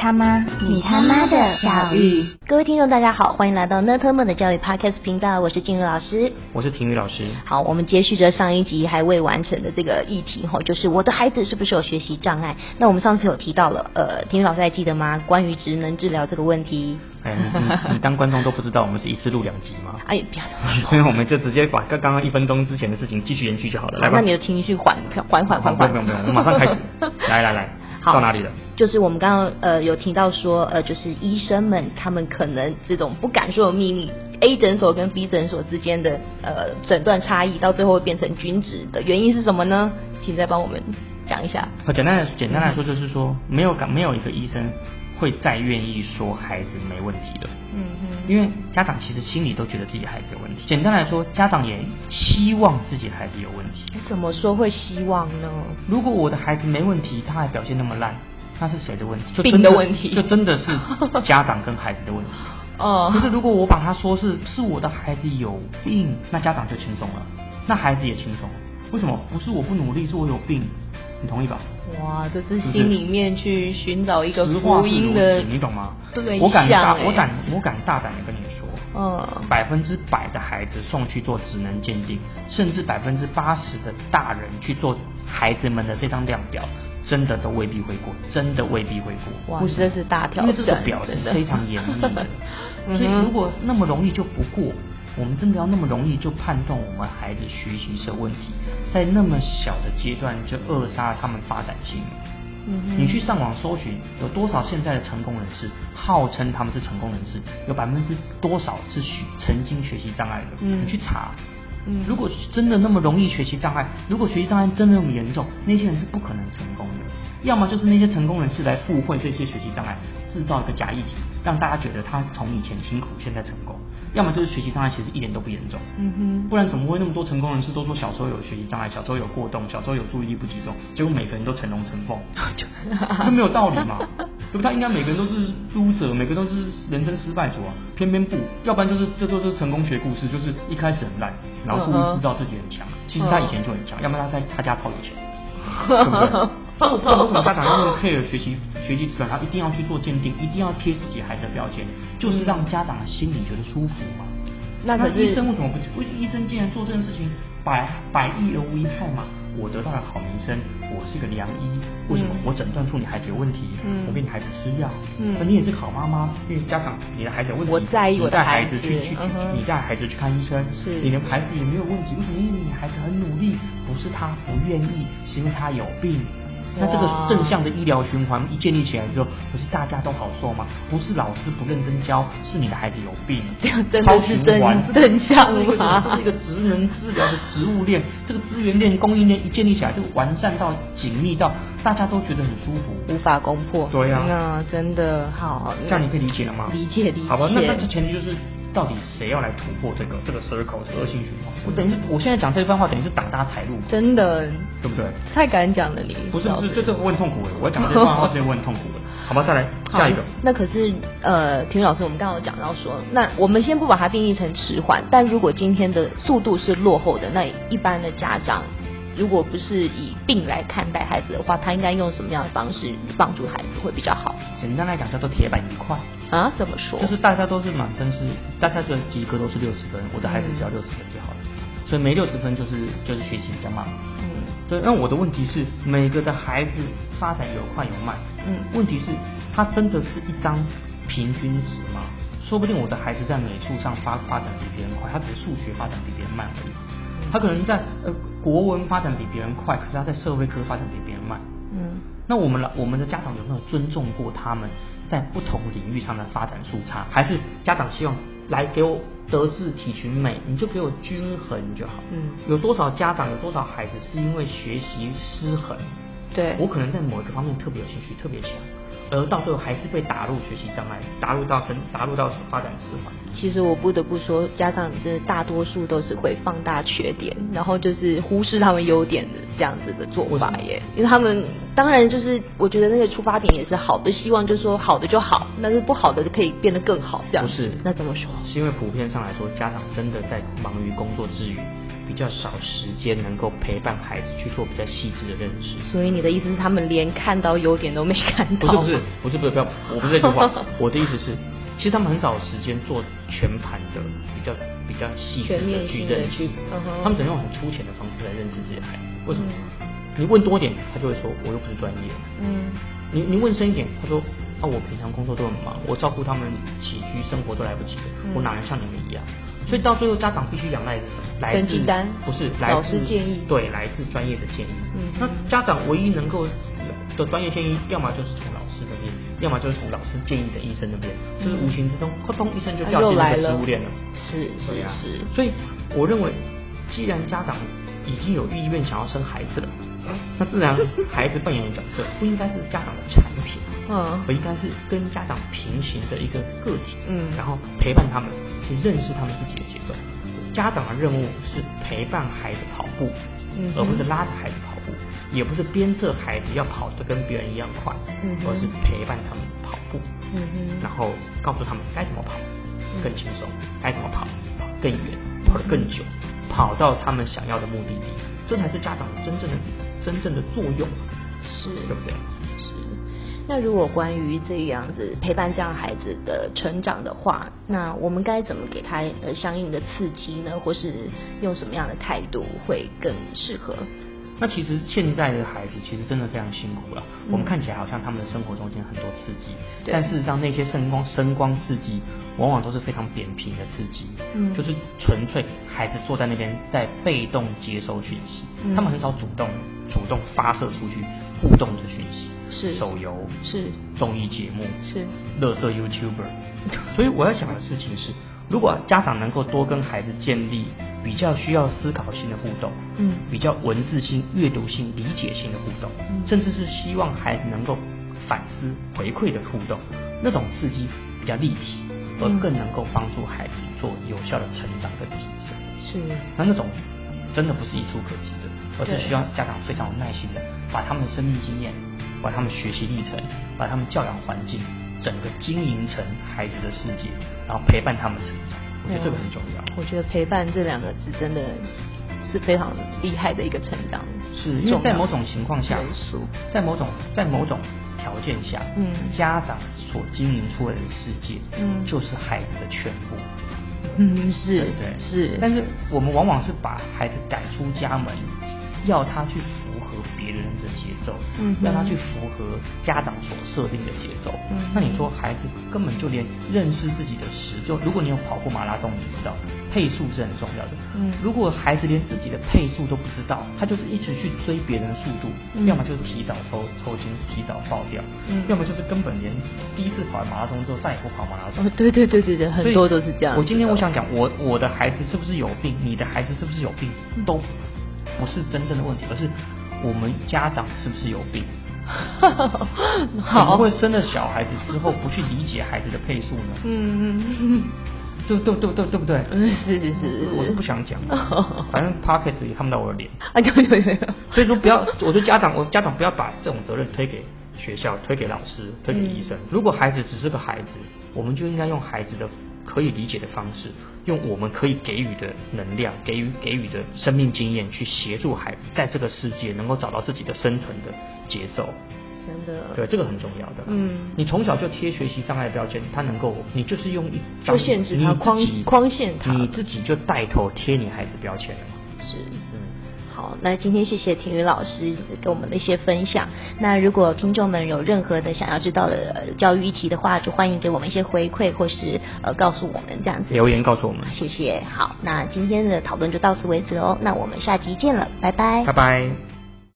他妈，你他妈的教育。各位听众，大家好，欢迎来到 Nerdman 的教育 Podcast 频道，我是静茹老师。我是婷宇老师。好，我们接续着上一集还未完成的这个议题吼，就是我的孩子是不是有学习障碍？那我们上次有提到了，呃，婷宇老师还记得吗？关于职能治疗这个问题。哎，你你你当观众都不知道我们是一次录两集吗？哎，不要这么说。所以我们就直接把刚刚刚一分钟之前的事情继续延续就好了。来吧，那你的情绪缓缓缓缓缓。不用不用不用，我马上开始。来 来来，好到哪里了？就是我们刚刚呃有提到说，呃，就是医生们他们可能这种不敢说的秘密，A 诊所跟 B 诊所之间的呃诊断差异，到最后会变成均值的原因是什么呢？请再帮我们讲一下。简单的简单来说就是说，没有感没有一个医生会再愿意说孩子没问题的。嗯嗯。因为家长其实心里都觉得自己孩子有问题。简单来说，家长也希望自己孩子有问题。怎么说会希望呢？如果我的孩子没问题，他还表现那么烂。那是谁的问题？就真的问题，就真的是 家长跟孩子的问题。哦。可是如果我把他说是是我的孩子有病，那家长就轻松了，那孩子也轻松。为什么？不是我不努力，是我有病，你同意吧？哇，这是心里面去寻找一个福音的，你懂吗？对，我敢大，我敢，我敢大胆的跟你说，嗯，百分之百的孩子送去做职能鉴定，甚至百分之八十的大人去做孩子们的这张量表。真的都未必会过，真的未必会过。哇，这是大挑战，因为这个表是非常严密的。所以如果那么容易就不过，我们真的要那么容易就判断我们孩子学习是有问题，在那么小的阶段就扼杀他们发展性。嗯你去上网搜寻，有多少现在的成功人士号称他们是成功人士？有百分之多少是学曾经学习障碍的？嗯，你去查。如果真的那么容易学习障碍，如果学习障碍真的那么严重，那些人是不可能成功的。要么就是那些成功人士来附会这些学习障碍，制造一个假议题，让大家觉得他从以前辛苦，现在成功。要么就是学习障碍其实一点都不严重，嗯哼，不然怎么会那么多成功人士都说小时候有学习障碍，小时候有过动，小时候有注意力不集中，结果每个人都成龙成凤，这没有道理嘛？对不？他应该每个人都是 loser，，每个都是人生失败者啊，偏偏不，要不然就是这都是成功学故事，就是一开始很烂，然后故意制造自己很强，其实他以前就很强，要不然他在他家超有钱，对不对？我不知道为什么家长用那么 care 学习学习质量，他一定要去做鉴定，一定要贴自己孩子的标签，就是让家长的心里觉得舒服嘛。那可是医生为什么不？为医生既然做这件事情百百益而无一害嘛，我得到了好名声，我是个良医。为什么？我诊断出你孩子有问题，我给你孩子吃药。嗯，那你也是好妈妈，因为家长你的孩子有问题，我在意我带孩子去去去，你带孩子去看医生，是，你的孩子也没有问题，为什么？因为你孩子很努力，不是他不愿意，是因为他有病。那这个正向的医疗循环一建立起来之后，不是大家都好受吗？不是老师不认真教，是你的孩子有病，超循环正向吗？这是一个职能治疗的食物链，这个资源链、供应链一建立起来，就完善到紧密到大家都觉得很舒服，无法攻破。对呀，那真的好，这样你可以理解了吗？理解理解。好吧，那那这前提就是。到底谁要来突破这个这个 circle 这个恶性循环？我等于是我现在讲这番话，等于是挡大家财路，真的，对不对？太敢讲了，你不是不是，这这我很痛苦的，我要讲这番话，真的我很痛苦的。好吧，再来下一个。那可是呃，体育老师，我们刚刚有讲到说，那我们先不把它定义成迟缓，但如果今天的速度是落后的，那一般的家长。如果不是以病来看待孩子的话，他应该用什么样的方式帮助孩子会比较好？简单来讲叫做铁板一块啊？怎么说？就是大家都是满分是，大家的及格都是六十分，我的孩子只要六十分就好了。所以没六十分就是就是学习比较慢。嗯，对。那我的问题是，每个的孩子发展有快有慢。嗯，问题是，他真的是一张平均值吗？说不定我的孩子在美术上发发展比别人快，他只是数学发展比别人慢而已。他可能在呃国文发展比别人快，可是他在社会科发展比别人慢。嗯，那我们老我们的家长有没有尊重过他们在不同领域上的发展速差？还是家长希望来给我德智体群美，你就给我均衡就好。嗯，有多少家长有多少孩子是因为学习失衡？对，我可能在某一个方面特别有兴趣，特别强。而到最后还是被打入学习障碍，打入到成，打入到发展迟缓。其实我不得不说，家长真的大多数都是会放大缺点，然后就是忽视他们优点的这样子的做法耶。因为他们当然就是我觉得那个出发点也是好的，希望就是说好的就好，但是不好的就可以变得更好这样。不是，那怎么说？是因为普遍上来说，家长真的在忙于工作之余。比较少时间能够陪伴孩子去做比较细致的认识。所以你的意思是，他们连看到优点都没看到？不是不是不是不是不要，我不是这句话。我的意思是，其实他们很少时间做全盘的比较比较细致的去认识。他们只能用很粗浅的方式来认识这些孩子。为什么？你问多点，他就会说我又不是专业。嗯。你你问深一点，他说啊我平常工作都很忙，我照顾他们起居生活都来不及了，我哪能像你们一样？所以到最后，家长必须仰赖的是什么？来自不是老师建议，对，来自专业的建议。嗯，那家长唯一能够的专业建议，要么就是从老师那边，要么就是从老师建议的医生那边，就是无形之中，扑通一声就掉进那个食物链了。是是是。所以我认为，既然家长已经有意愿想要生孩子了，那自然孩子扮演的角色不应该是家长的产品，嗯，而应该是跟家长平行的一个个体，嗯，然后陪伴他们。去认识他们自己的节奏。家长的任务是陪伴孩子跑步，嗯而不是拉着孩子跑步，也不是鞭策孩子要跑得跟别人一样快，嗯而是陪伴他们跑步，嗯然后告诉他们该怎么跑更轻松，该怎么跑跑更远，跑得更久，跑到他们想要的目的地。这才是家长真正的真正的作用，是，对不对？那如果关于这样子陪伴这样孩子的成长的话，那我们该怎么给他呃相应的刺激呢？或是用什么样的态度会更适合？那其实现在的孩子其实真的非常辛苦了。我们看起来好像他们的生活中间很多刺激，但事实上那些声光声光刺激往往都是非常扁平的刺激，嗯，就是纯粹孩子坐在那边在被动接收讯息，他们很少主动主动发射出去互动的讯息。是。手游，是。综艺节目，是。乐色 YouTuber，所以我要想的事情是，如果家长能够多跟孩子建立比较需要思考性的互动，嗯，比较文字性、阅读性、理解性的互动，甚至是希望孩子能够反思回馈的互动，那种刺激比较立体，而更能够帮助孩子做有效的成长跟提升。是，那那种真的不是一触可及的，而是需要家长非常有耐心的把他们的生命经验。把他们学习历程，把他们教养环境，整个经营成孩子的世界，然后陪伴他们成长。我觉得这个很重要。我觉得陪伴这两个字真的是非常厉害的一个成长。是因为在某种情况下，在某种在某种条件下，嗯，家长所经营出来的世界，嗯，就是孩子的全部。嗯，是，对，是。但是我们往往是把孩子赶出家门，要他去。别人的节奏，嗯，让他去符合家长所设定的节奏，嗯，那你说孩子根本就连认识自己的时，就如果你有跑过马拉松，你知道配速是很重要的，嗯，如果孩子连自己的配速都不知道，他就是一直去追别人的速度，要么就是提早抽抽筋，提早爆掉，嗯，要么就是根本连第一次跑完马拉松之后再也不跑马拉松，对对对对对，很多都是这样。我今天我想讲，我我的孩子是不是有病，你的孩子是不是有病，都不是真正的问题，而是。我们家长是不是有病？怎么会生了小孩子之后不去理解孩子的配速呢？嗯嗯，对对对对对不对？嗯，是是是，我是不想讲，反正 Parkes 也看不到我的脸。啊，有有有。所以说不要，我说家长，我家长不要把这种责任推给学校、推给老师、推给医生。如果孩子只是个孩子，我们就应该用孩子的可以理解的方式。用我们可以给予的能量，给予给予的生命经验，去协助孩子在这个世界能够找到自己的生存的节奏。真的，对，这个很重要的。嗯，你从小就贴学习障碍标签，他能够，你就是用一就限制他框框限他，你自己就带头贴你孩子标签了嘛？是。好，那今天谢谢田宇老师给我们的一些分享。那如果听众们有任何的想要知道的教育议题的话，就欢迎给我们一些回馈，或是呃告诉我们这样子留言告诉我们。谢谢。好，那今天的讨论就到此为止哦。那我们下集见了，拜拜。拜拜。